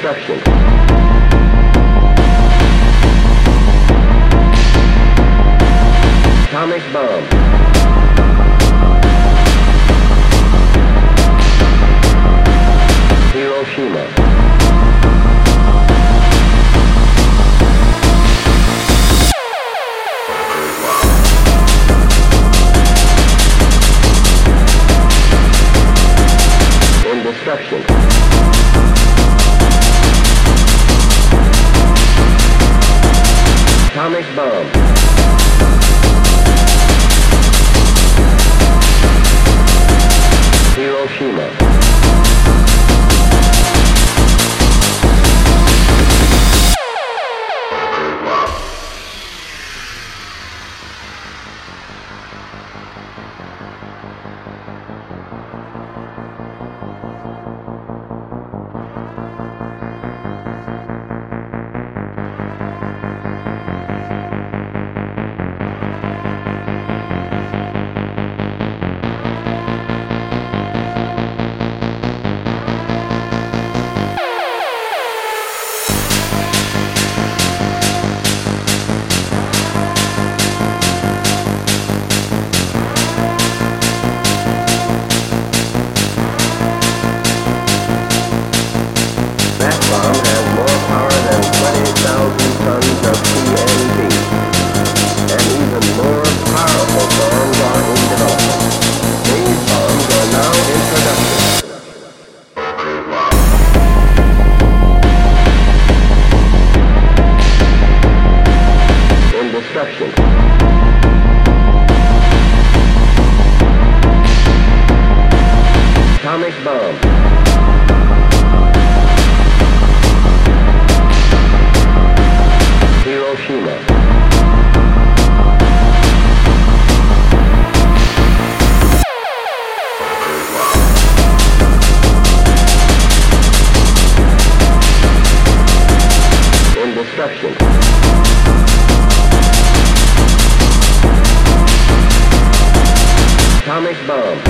destruction. atomic bomb. Hiroshima. Indestruction. atomic bomb. Hiroshima. Atomic bomb.